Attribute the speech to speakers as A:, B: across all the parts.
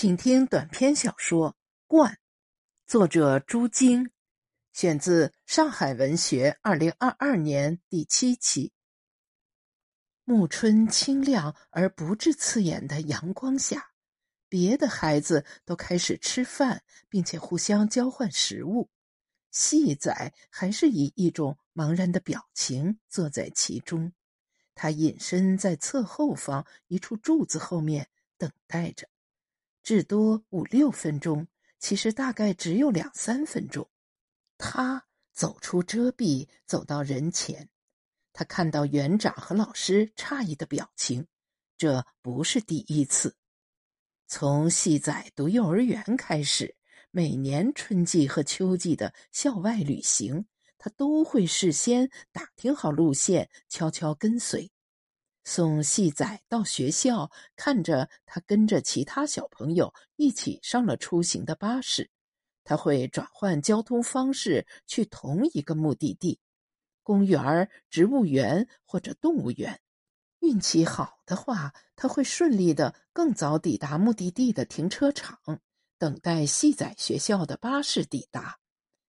A: 请听短篇小说《冠》，作者朱晶，选自上海文学二零二二年第七期。暮春清亮而不致刺眼的阳光下，别的孩子都开始吃饭，并且互相交换食物。细仔还是以一种茫然的表情坐在其中，他隐身在侧后方一处柱子后面等待着。至多五六分钟，其实大概只有两三分钟。他走出遮蔽，走到人前。他看到园长和老师诧异的表情，这不是第一次。从细仔读幼儿园开始，每年春季和秋季的校外旅行，他都会事先打听好路线，悄悄跟随。送细仔到学校，看着他跟着其他小朋友一起上了出行的巴士，他会转换交通方式去同一个目的地——公园、植物园或者动物园。运气好的话，他会顺利的更早抵达目的地的停车场，等待细仔学校的巴士抵达。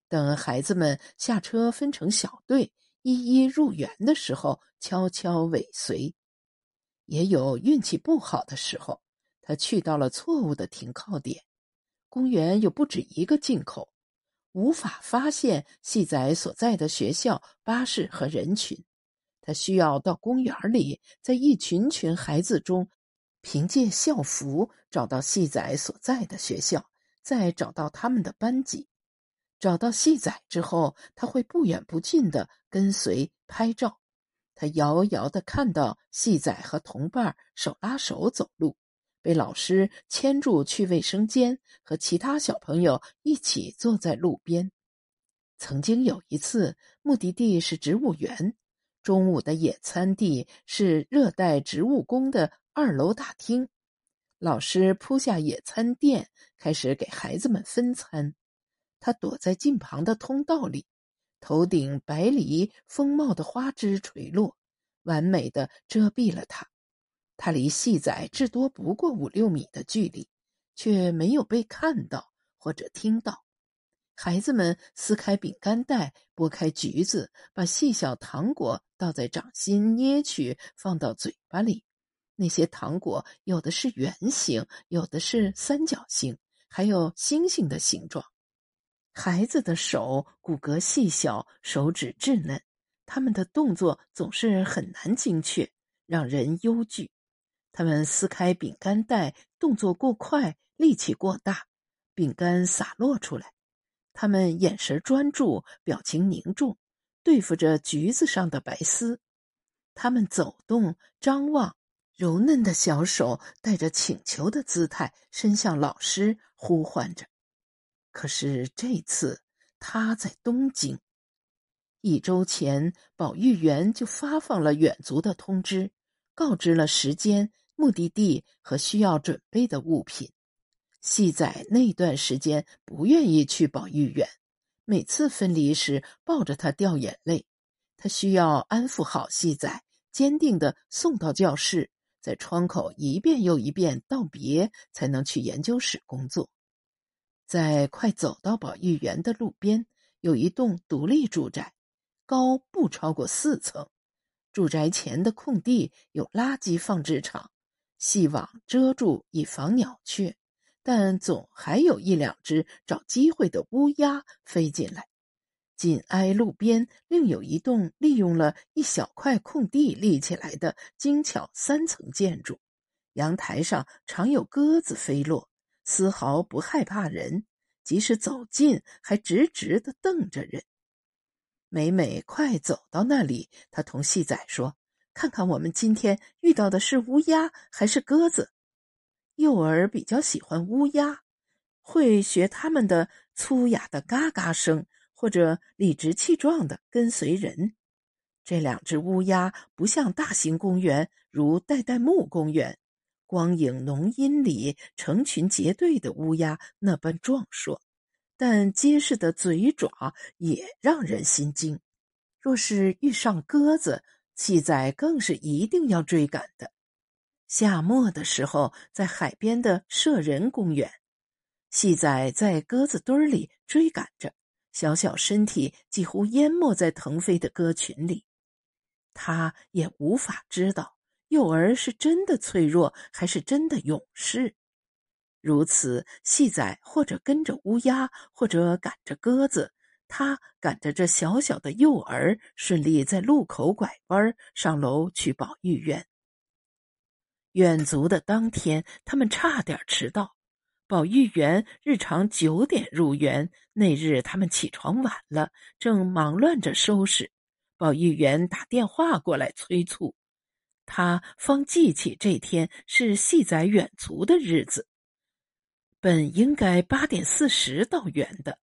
A: 等孩子们下车分成小队，一一入园的时候，悄悄尾随。也有运气不好的时候，他去到了错误的停靠点。公园有不止一个进口，无法发现细仔所在的学校巴士和人群。他需要到公园里，在一群群孩子中，凭借校服找到细仔所在的学校，再找到他们的班级。找到细仔之后，他会不远不近的跟随拍照。他遥遥的看到细仔和同伴手拉手走路，被老师牵住去卫生间，和其他小朋友一起坐在路边。曾经有一次，目的地是植物园，中午的野餐地是热带植物宫的二楼大厅。老师铺下野餐垫，开始给孩子们分餐。他躲在近旁的通道里。头顶白梨丰茂的花枝垂落，完美的遮蔽了他。他离细仔至多不过五六米的距离，却没有被看到或者听到。孩子们撕开饼干袋，剥开橘子，把细小糖果倒在掌心捏去，放到嘴巴里。那些糖果有的是圆形，有的是三角形，还有星星的形状。孩子的手骨骼细小，手指稚嫩，他们的动作总是很难精确，让人忧惧。他们撕开饼干袋，动作过快，力气过大，饼干洒落出来。他们眼神专注，表情凝重，对付着橘子上的白丝。他们走动、张望，柔嫩的小手带着请求的姿态伸向老师，呼唤着。可是这次他在东京。一周前，保育员就发放了远足的通知，告知了时间、目的地和需要准备的物品。细仔那段时间不愿意去保育园，每次分离时抱着他掉眼泪。他需要安抚好细仔，坚定的送到教室，在窗口一遍又一遍道别，才能去研究室工作。在快走到保育园的路边，有一栋独立住宅，高不超过四层。住宅前的空地有垃圾放置场，细网遮住以防鸟雀，但总还有一两只找机会的乌鸦飞进来。紧挨路边，另有一栋利用了一小块空地立起来的精巧三层建筑，阳台上常有鸽子飞落。丝毫不害怕人，即使走近，还直直的瞪着人。每每快走到那里，他同细仔说：“看看我们今天遇到的是乌鸦还是鸽子？”幼儿比较喜欢乌鸦，会学他们的粗哑的嘎嘎声，或者理直气壮的跟随人。这两只乌鸦不像大型公园，如代代木公园。光影浓荫里，成群结队的乌鸦那般壮硕，但结实的嘴爪也让人心惊。若是遇上鸽子，细仔更是一定要追赶的。夏末的时候，在海边的舍人公园，细仔在鸽子堆里追赶着，小小身体几乎淹没在腾飞的鸽群里。他也无法知道幼儿是真的脆弱，还是真的勇士。如此，细仔或者跟着乌鸦，或者赶着鸽子，他赶着这小小的幼儿，顺利在路口拐弯，上楼去保育院。远足的当天，他们差点迟到。保育员日常九点入园，那日他们起床晚了，正忙乱着收拾。保育员打电话过来催促，他方记起这天是细仔远足的日子，本应该八点四十到园的。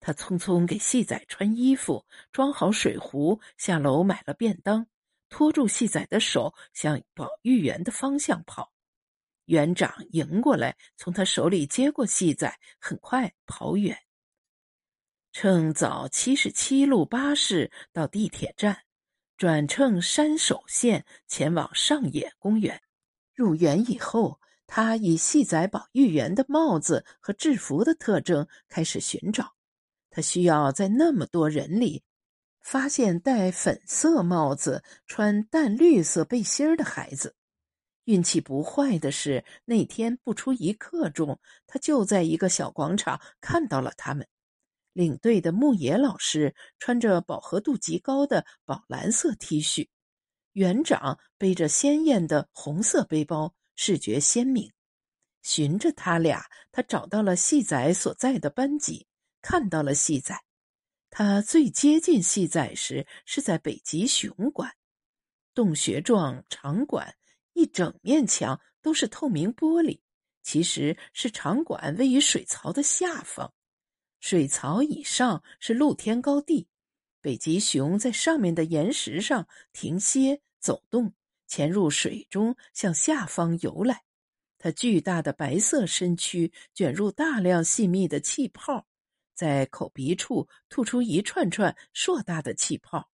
A: 他匆匆给细仔穿衣服，装好水壶，下楼买了便当。拖住细仔的手，向保育员的方向跑。园长迎过来，从他手里接过细仔，很快跑远。乘早七十七路巴士到地铁站，转乘山手线前往上野公园。入园以后，他以细仔保育员的帽子和制服的特征开始寻找。他需要在那么多人里。发现戴粉色帽子、穿淡绿色背心的孩子。运气不坏的是，那天不出一刻钟，他就在一个小广场看到了他们。领队的牧野老师穿着饱和度极高的宝蓝色 T 恤，园长背着鲜艳的红色背包，视觉鲜明。循着他俩，他找到了细仔所在的班级，看到了细仔。他最接近细仔时是在北极熊馆，洞穴状场馆一整面墙都是透明玻璃，其实是场馆位于水槽的下方，水槽以上是露天高地，北极熊在上面的岩石上停歇走动，潜入水中向下方游来，它巨大的白色身躯卷入大量细密的气泡。在口鼻处吐出一串串硕大的气泡，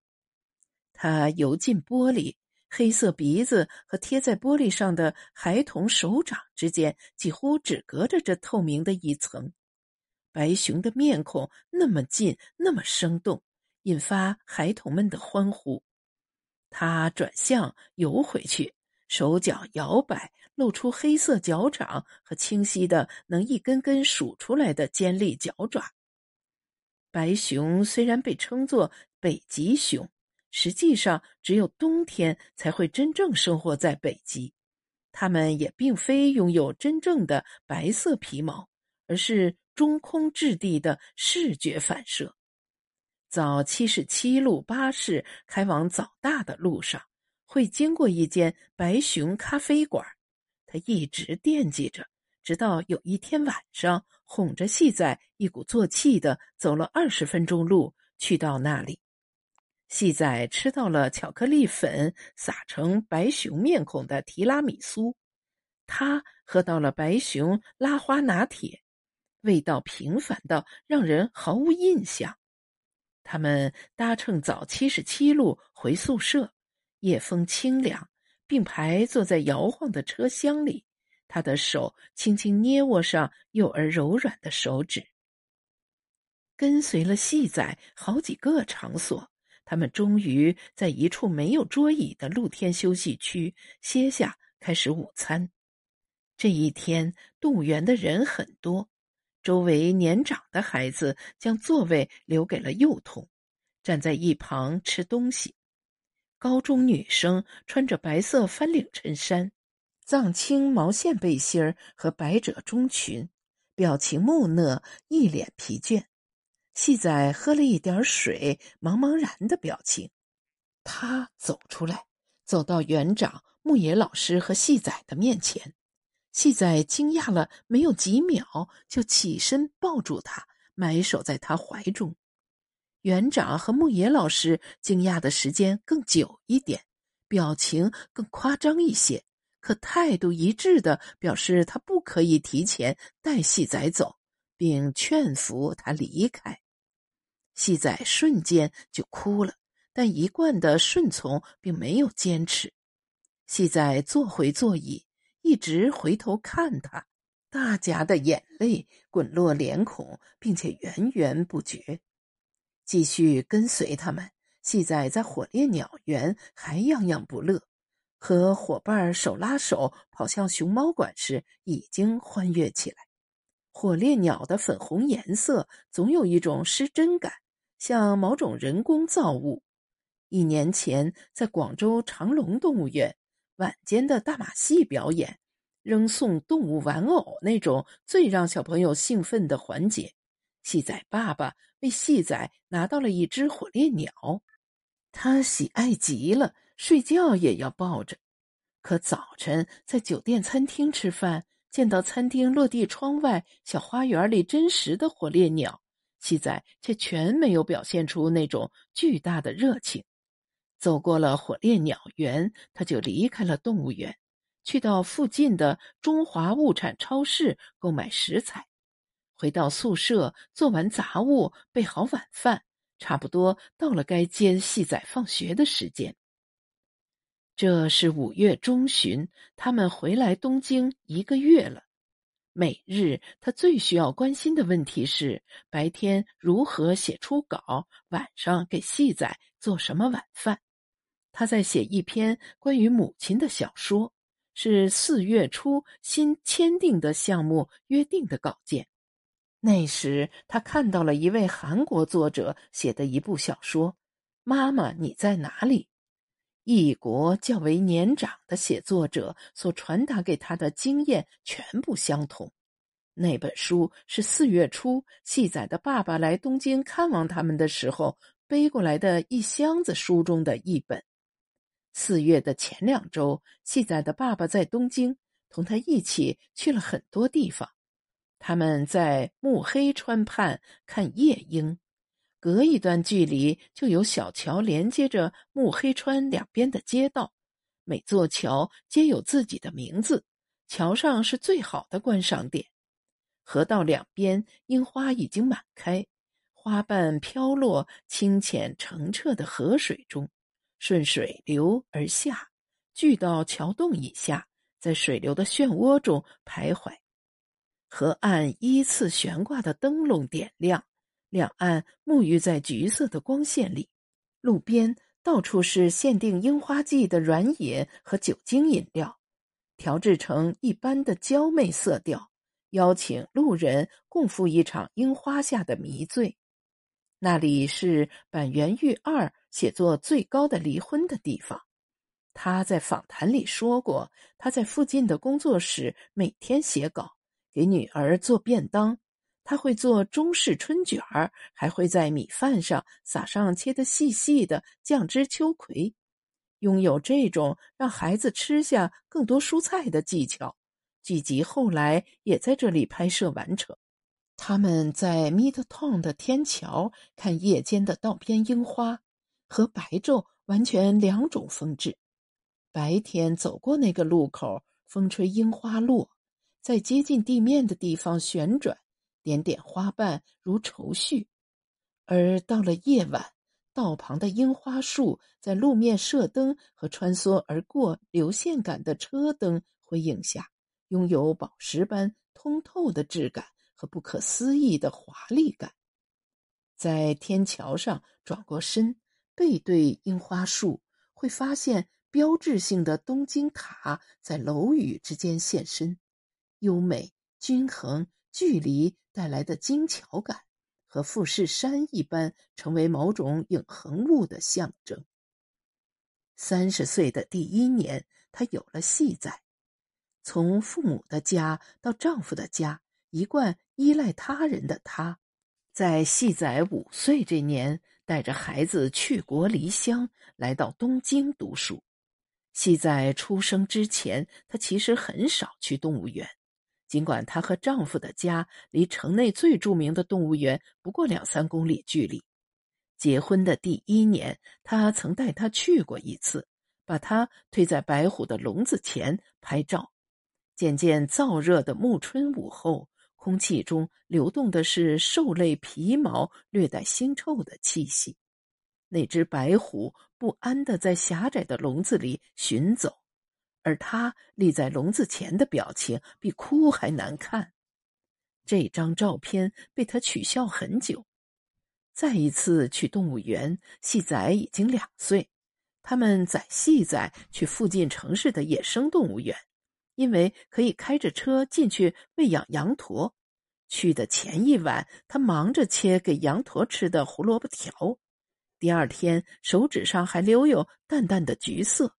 A: 它游进玻璃，黑色鼻子和贴在玻璃上的孩童手掌之间几乎只隔着这透明的一层。白熊的面孔那么近，那么生动，引发孩童们的欢呼。他转向游回去，手脚摇摆，露出黑色脚掌和清晰的能一根根数出来的尖利脚爪。白熊虽然被称作北极熊，实际上只有冬天才会真正生活在北极。它们也并非拥有真正的白色皮毛，而是中空质地的视觉反射。早七十七路巴士开往早大的路上，会经过一间白熊咖啡馆，他一直惦记着。直到有一天晚上，哄着细仔一鼓作气的走了二十分钟路，去到那里。细仔吃到了巧克力粉撒成白熊面孔的提拉米苏，他喝到了白熊拉花拿铁，味道平凡到让人毫无印象。他们搭乘早七十七路回宿舍，夜风清凉，并排坐在摇晃的车厢里。他的手轻轻捏握上幼儿柔软的手指。跟随了细仔好几个场所，他们终于在一处没有桌椅的露天休息区歇下，开始午餐。这一天，动物园的人很多，周围年长的孩子将座位留给了幼童，站在一旁吃东西。高中女生穿着白色翻领衬衫。藏青毛线背心儿和百褶中裙，表情木讷，一脸疲倦。细仔喝了一点水，茫茫然的表情。他走出来，走到园长、牧野老师和细仔的面前。细仔惊讶了没有几秒，就起身抱住他，埋首在他怀中。园长和牧野老师惊讶的时间更久一点，表情更夸张一些。可态度一致的表示，他不可以提前带细仔走，并劝服他离开。细仔瞬间就哭了，但一贯的顺从并没有坚持。细仔坐回座椅，一直回头看他，大家的眼泪滚落脸孔，并且源源不绝。继续跟随他们，细仔在火烈鸟园还样样不乐，和伙伴手拉手跑向熊猫馆时，已经欢悦起来。火烈鸟的粉红颜色总有一种失真感，像某种人工造物。一年前，在广州长隆动物园，晚间的大马戏表演，扔送动物玩偶那种最让小朋友兴奋的环节。细仔爸爸为细仔拿到了一只火烈鸟，他喜爱极了，睡觉也要抱着。可早晨在酒店餐厅吃饭，见到餐厅落地窗外小花园里真实的火烈鸟，细仔却全没有表现出那种巨大的热情。走过了火烈鸟园，他就离开了动物园，去到附近的中华物产超市购买食材。回到宿舍，做完杂物，备好晚饭，差不多到了该接细仔放学的时间。这是五月中旬，他们回来东京一个月了。每日他最需要关心的问题是：白天如何写出稿，晚上给细仔做什么晚饭。他在写一篇关于母亲的小说，是四月初新签订的项目约定的稿件。那时，他看到了一位韩国作者写的一部小说《妈妈你在哪里》，异国较为年长的写作者所传达给他的经验全部相同。那本书是四月初细仔的爸爸来东京看望他们的时候背过来的一箱子书中的一本。四月的前两周，细仔的爸爸在东京，同他一起去了很多地方。他们在目黑川畔看夜莺，隔一段距离就有小桥连接着目黑川两边的街道，每座桥皆有自己的名字。桥上是最好的观赏点。河道两边樱花已经满开，花瓣飘落清浅澄澈的河水中，顺水流而下，聚到桥洞以下，在水流的漩涡中徘徊。河岸依次悬挂的灯笼点亮，两岸沐浴在橘色的光线里。路边到处是限定樱花季的软饮和酒精饮料，调制成一般的娇媚色调，邀请路人共赴一场樱花下的迷醉。那里是板垣裕二写作最高的离婚的地方。他在访谈里说过，他在附近的工作室每天写稿。给女儿做便当，他会做中式春卷儿，还会在米饭上撒上切得细细的酱汁秋葵。拥有这种让孩子吃下更多蔬菜的技巧，剧集后来也在这里拍摄完成。他们在 Midtown 的天桥看夜间的道边樱花，和白昼完全两种风致。白天走过那个路口，风吹樱花落。在接近地面的地方旋转，点点花瓣如愁绪；而到了夜晚，道旁的樱花树在路面射灯和穿梭而过流线感的车灯辉映下，拥有宝石般通透的质感和不可思议的华丽感。在天桥上转过身，背对樱花树，会发现标志性的东京塔在楼宇之间现身。优美、均衡、距离带来的精巧感，和富士山一般，成为某种永恒物的象征。三十岁的第一年，她有了细仔。从父母的家到丈夫的家，一贯依赖他人的她，在细仔五岁这年，带着孩子去国离乡，来到东京读书。细仔出生之前，她其实很少去动物园。尽管她和丈夫的家离城内最著名的动物园不过两三公里距离，结婚的第一年，他曾带她去过一次，把她推在白虎的笼子前拍照。渐渐燥热的暮春午后，空气中流动的是兽类皮毛略带腥臭的气息。那只白虎不安地在狭窄的笼子里寻走。而它立在笼子前的表情比哭还难看。这张照片被他取笑很久。再一次去动物园，细仔已经两岁。他们载细仔去附近城市的野生动物园，因为可以开着车进去喂养羊驼。去的前一晚，他忙着切给羊驼吃的胡萝卜条，第二天手指上还留有淡淡的橘色。